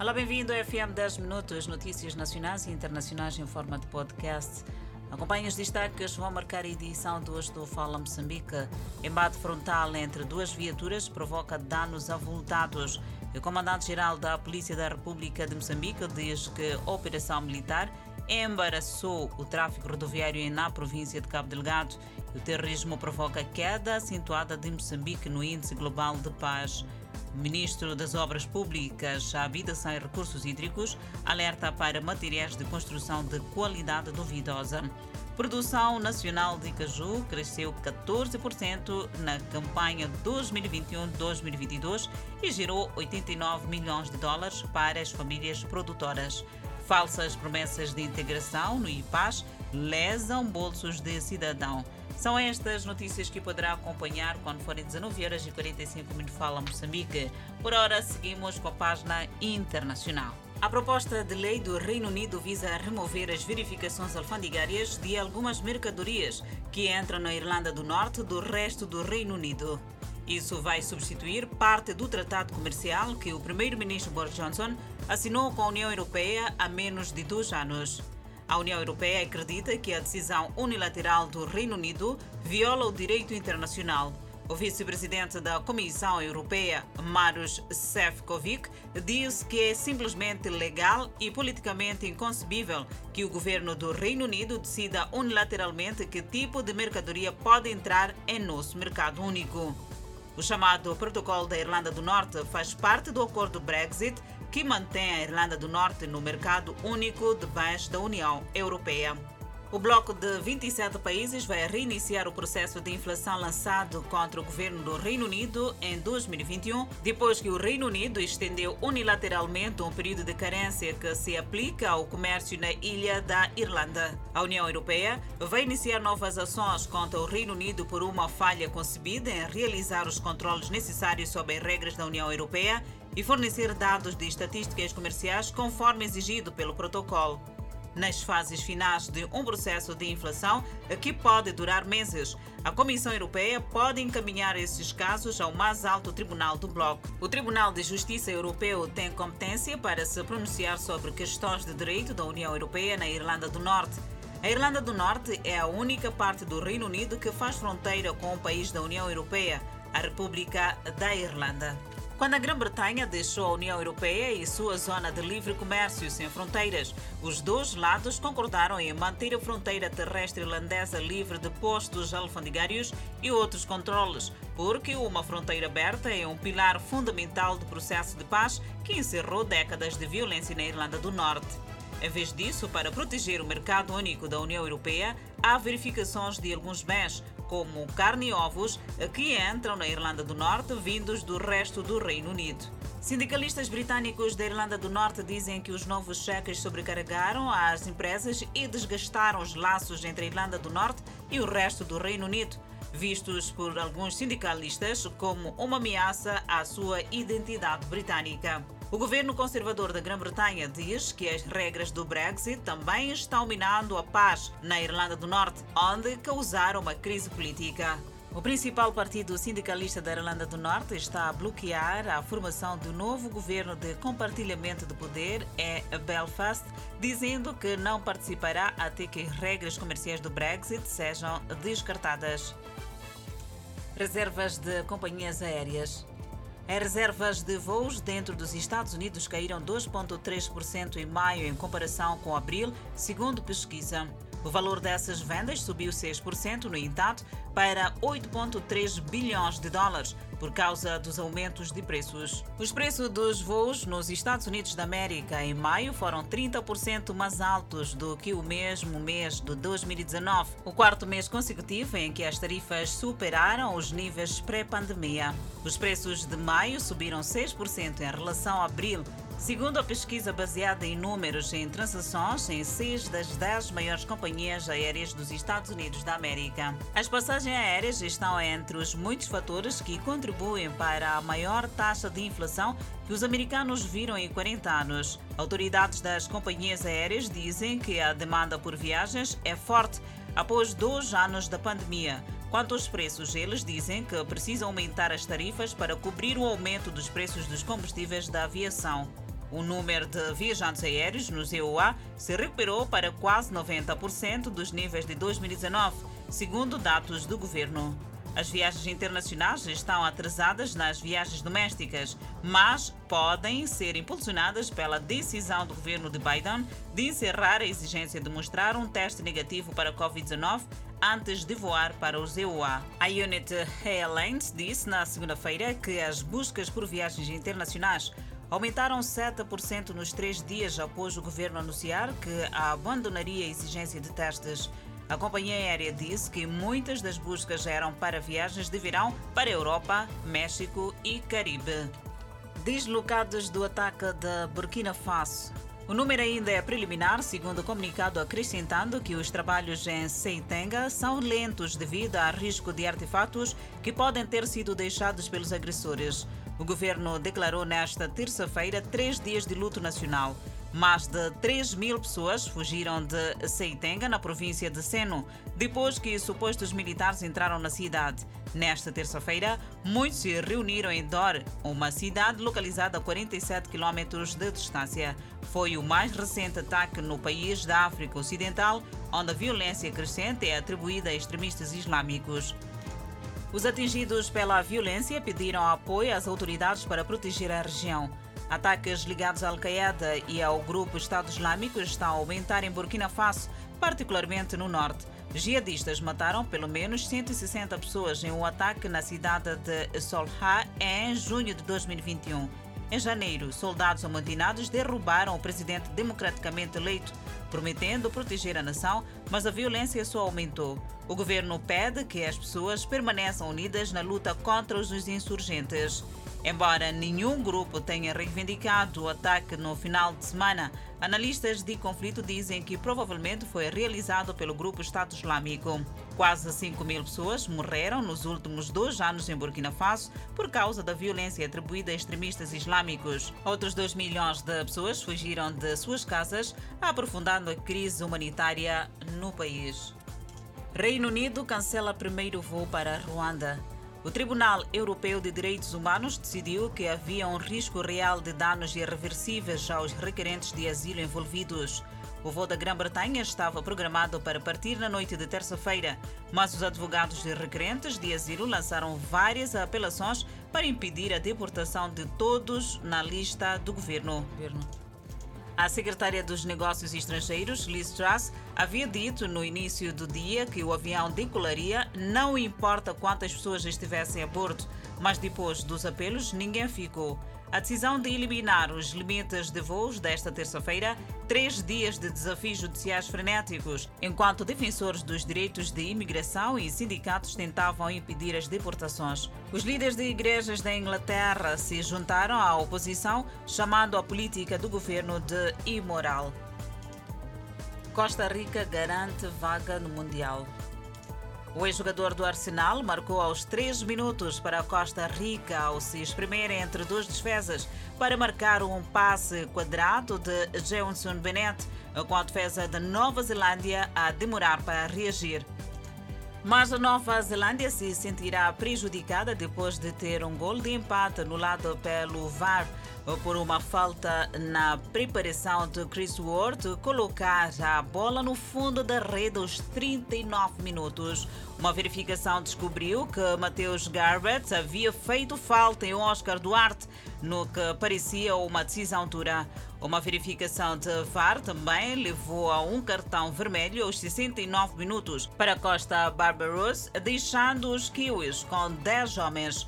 Olá, bem-vindo ao FM 10 Minutos, notícias nacionais e internacionais em forma de podcast. Acompanhe os destaques, vão marcar a edição de hoje do Fala Moçambique. Embate frontal entre duas viaturas provoca danos avultados. O comandante-geral da Polícia da República de Moçambique diz que a operação militar embaraçou o tráfego rodoviário na província de Cabo Delgado. O terrorismo provoca queda acentuada de Moçambique no Índice Global de Paz. O ministro das Obras Públicas, Habitação e Recursos Hídricos alerta para materiais de construção de qualidade duvidosa. Produção nacional de caju cresceu 14% na campanha 2021-2022 e gerou 89 milhões de dólares para as famílias produtoras. Falsas promessas de integração no IPAS lesam bolsos de cidadão. São estas notícias que poderá acompanhar quando forem 19 horas e 45 minutos Fala Moçambique. Por hora, seguimos com a página internacional. A proposta de lei do Reino Unido visa remover as verificações alfandegárias de algumas mercadorias que entram na Irlanda do Norte do resto do Reino Unido. Isso vai substituir parte do tratado comercial que o primeiro-ministro Boris Johnson assinou com a União Europeia há menos de dois anos. A União Europeia acredita que a decisão unilateral do Reino Unido viola o direito internacional. O vice-presidente da Comissão Europeia, Maros Sefcovic, disse que é simplesmente legal e politicamente inconcebível que o governo do Reino Unido decida unilateralmente que tipo de mercadoria pode entrar em nosso mercado único. O chamado Protocolo da Irlanda do Norte faz parte do acordo Brexit que mantém a Irlanda do Norte no mercado único de bens da União Europeia. O bloco de 27 países vai reiniciar o processo de inflação lançado contra o governo do Reino Unido em 2021, depois que o Reino Unido estendeu unilateralmente um período de carência que se aplica ao comércio na ilha da Irlanda. A União Europeia vai iniciar novas ações contra o Reino Unido por uma falha concebida em realizar os controles necessários sob as regras da União Europeia e fornecer dados de estatísticas comerciais conforme exigido pelo protocolo. Nas fases finais de um processo de inflação que pode durar meses, a Comissão Europeia pode encaminhar esses casos ao mais alto tribunal do bloco. O Tribunal de Justiça Europeu tem competência para se pronunciar sobre questões de direito da União Europeia na Irlanda do Norte. A Irlanda do Norte é a única parte do Reino Unido que faz fronteira com o país da União Europeia, a República da Irlanda. Quando a Grã-Bretanha deixou a União Europeia e sua zona de livre comércio sem fronteiras, os dois lados concordaram em manter a fronteira terrestre irlandesa livre de postos alfandegários e outros controles, porque uma fronteira aberta é um pilar fundamental do processo de paz que encerrou décadas de violência na Irlanda do Norte. Em vez disso, para proteger o mercado único da União Europeia, há verificações de alguns bens, como carne e ovos, que entram na Irlanda do Norte vindos do resto do Reino Unido. Sindicalistas britânicos da Irlanda do Norte dizem que os novos cheques sobrecarregaram as empresas e desgastaram os laços entre a Irlanda do Norte e o resto do Reino Unido, vistos por alguns sindicalistas como uma ameaça à sua identidade britânica. O governo conservador da Grã-Bretanha diz que as regras do Brexit também estão minando a paz na Irlanda do Norte, onde causaram uma crise política. O principal partido sindicalista da Irlanda do Norte está a bloquear a formação do novo governo de compartilhamento de poder em Belfast, dizendo que não participará até que as regras comerciais do Brexit sejam descartadas. Reservas de companhias aéreas. As reservas de voos dentro dos Estados Unidos caíram 2,3% em maio em comparação com abril, segundo pesquisa. O valor dessas vendas subiu 6%, no entanto, para 8,3 bilhões de dólares por causa dos aumentos de preços. Os preços dos voos nos Estados Unidos da América em maio foram 30% mais altos do que o mesmo mês de 2019, o quarto mês consecutivo em que as tarifas superaram os níveis pré-pandemia. Os preços de maio subiram 6% em relação a abril, Segundo a pesquisa baseada em números em transações em seis das dez maiores companhias aéreas dos Estados Unidos da América, as passagens aéreas estão entre os muitos fatores que contribuem para a maior taxa de inflação que os americanos viram em 40 anos. Autoridades das companhias aéreas dizem que a demanda por viagens é forte após dois anos da pandemia. Quanto aos preços, eles dizem que precisam aumentar as tarifas para cobrir o aumento dos preços dos combustíveis da aviação. O número de viajantes aéreos nos EUA se recuperou para quase 90% dos níveis de 2019, segundo dados do governo. As viagens internacionais estão atrasadas nas viagens domésticas, mas podem ser impulsionadas pela decisão do governo de Biden de encerrar a exigência de mostrar um teste negativo para a Covid-19 antes de voar para os EUA. A Unity Airlines disse na segunda-feira que as buscas por viagens internacionais aumentaram 7% nos três dias após o governo anunciar que abandonaria a exigência de testes. A companhia aérea disse que muitas das buscas eram para viagens de verão para a Europa, México e Caribe. Deslocados do ataque de Burkina Faso. O número ainda é preliminar, segundo o comunicado acrescentando que os trabalhos em Seitenga são lentos devido ao risco de artefatos que podem ter sido deixados pelos agressores. O governo declarou nesta terça-feira três dias de luto nacional. Mais de 3 mil pessoas fugiram de Seitenga, na província de Seno, depois que supostos militares entraram na cidade. Nesta terça-feira, muitos se reuniram em Dor, uma cidade localizada a 47 quilômetros de distância. Foi o mais recente ataque no país da África Ocidental, onde a violência crescente é atribuída a extremistas islâmicos. Os atingidos pela violência pediram apoio às autoridades para proteger a região. Ataques ligados à Al-Qaeda e ao grupo Estado Islâmico estão a aumentar em Burkina Faso, particularmente no norte. Jihadistas mataram pelo menos 160 pessoas em um ataque na cidade de Solha em junho de 2021. Em janeiro, soldados amotinados derrubaram o presidente democraticamente eleito, prometendo proteger a nação, mas a violência só aumentou. O governo pede que as pessoas permaneçam unidas na luta contra os insurgentes. Embora nenhum grupo tenha reivindicado o ataque no final de semana, analistas de conflito dizem que provavelmente foi realizado pelo grupo Estado Islâmico. Quase 5 mil pessoas morreram nos últimos dois anos em Burkina Faso por causa da violência atribuída a extremistas islâmicos. Outros 2 milhões de pessoas fugiram de suas casas, aprofundando a crise humanitária no país. Reino Unido cancela primeiro voo para Ruanda. O Tribunal Europeu de Direitos Humanos decidiu que havia um risco real de danos irreversíveis aos requerentes de asilo envolvidos. O voo da Grã-Bretanha estava programado para partir na noite de terça-feira, mas os advogados de requerentes de asilo lançaram várias apelações para impedir a deportação de todos na lista do governo. A secretária dos Negócios Estrangeiros, Liz Truss, havia dito no início do dia que o avião decolaria não importa quantas pessoas estivessem a bordo, mas depois dos apelos ninguém ficou. A decisão de eliminar os limites de voos desta terça-feira, três dias de desafios judiciais frenéticos, enquanto defensores dos direitos de imigração e sindicatos tentavam impedir as deportações. Os líderes de igrejas da Inglaterra se juntaram à oposição, chamando a política do governo de imoral. Costa Rica garante vaga no Mundial. O ex-jogador do Arsenal marcou aos 3 minutos para a Costa Rica ao se espremer entre duas defesas para marcar um passe quadrado de Johnson Bennett, com a defesa da Nova Zelândia a demorar para reagir. Mas a Nova Zelândia se sentirá prejudicada depois de ter um gol de empate anulado pelo VAR por uma falta na preparação de Chris Ward colocar a bola no fundo da rede aos 39 minutos. Uma verificação descobriu que Mateus Garrett havia feito falta em Oscar Duarte, no que parecia uma decisão dura. Uma verificação de VAR também levou a um cartão vermelho aos 69 minutos para Costa Barbaros, deixando os Kiwis com 10 homens.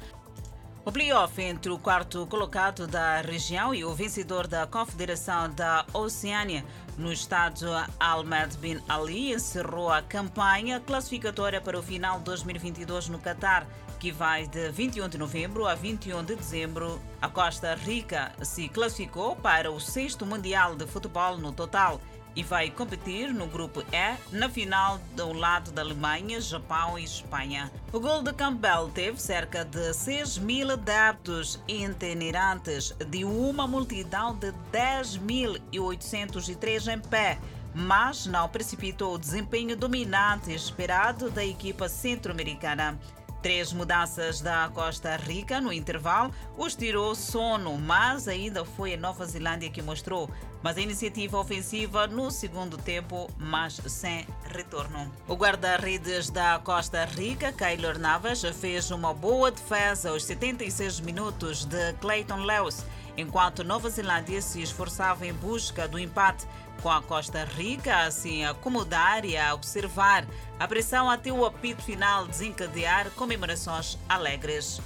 O playoff entre o quarto colocado da região e o vencedor da Confederação da Oceânia no estádio Ahmed Bin Ali encerrou a campanha classificatória para o final de 2022 no Catar, que vai de 21 de novembro a 21 de dezembro. A Costa Rica se classificou para o sexto Mundial de Futebol no total e vai competir no grupo E na final do lado da Alemanha, Japão e Espanha. O gol de Campbell teve cerca de 6 mil adeptos itinerantes de uma multidão de 10.803 em pé mas não precipitou o desempenho dominante esperado da equipa centro-americana. Três mudanças da Costa Rica no intervalo os tirou sono, mas ainda foi a Nova Zelândia que mostrou. Mas a iniciativa ofensiva no segundo tempo, mas sem retorno. O guarda-redes da Costa Rica, Keylor Navas, fez uma boa defesa aos 76 minutos de Clayton Lewis, enquanto Nova Zelândia se esforçava em busca do empate com a Costa Rica assim a acomodar e a observar a pressão até o apito final desencadear comemorações alegres.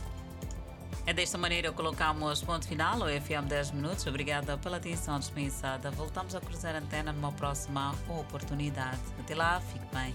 É desta maneira que colocamos ponto final ao FM 10 Minutos. Obrigada pela atenção dispensada. Voltamos a cruzar a antena numa próxima oportunidade. Até lá, fique bem.